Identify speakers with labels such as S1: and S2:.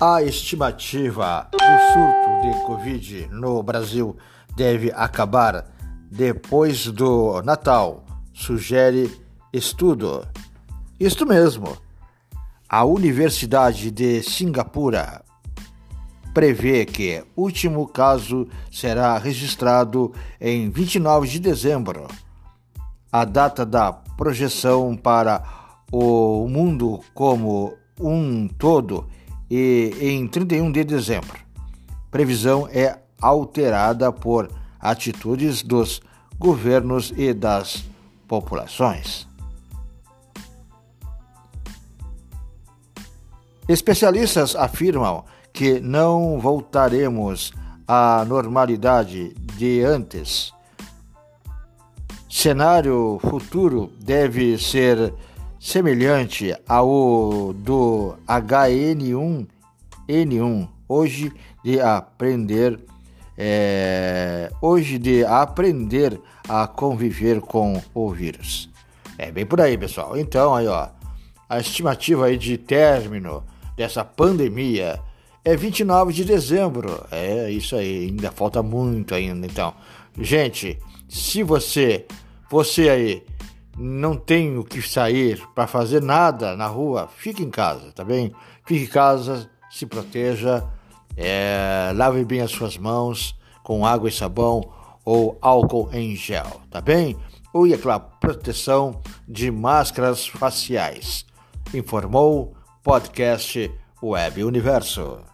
S1: A estimativa do surto de Covid no Brasil deve acabar depois do Natal, sugere estudo. Isto mesmo. A Universidade de Singapura prevê que o último caso será registrado em 29 de dezembro. A data da projeção para o mundo como um todo e em 31 de dezembro. Previsão é alterada por atitudes dos governos e das populações. Especialistas afirmam que não voltaremos à normalidade de antes. Cenário futuro deve ser semelhante ao do HN1N1, hoje de aprender é, hoje de aprender a conviver com o vírus. É bem por aí, pessoal. Então, aí, ó, a estimativa aí de término dessa pandemia é 29 de dezembro. É isso aí, ainda falta muito ainda. Então, gente, se você, você aí não tem o que sair para fazer nada na rua, fique em casa, tá bem? Fique em casa, se proteja, é, lave bem as suas mãos com água e sabão ou álcool em gel, tá bem? Ou e aquela proteção de máscaras faciais. Informou podcast Web Universo.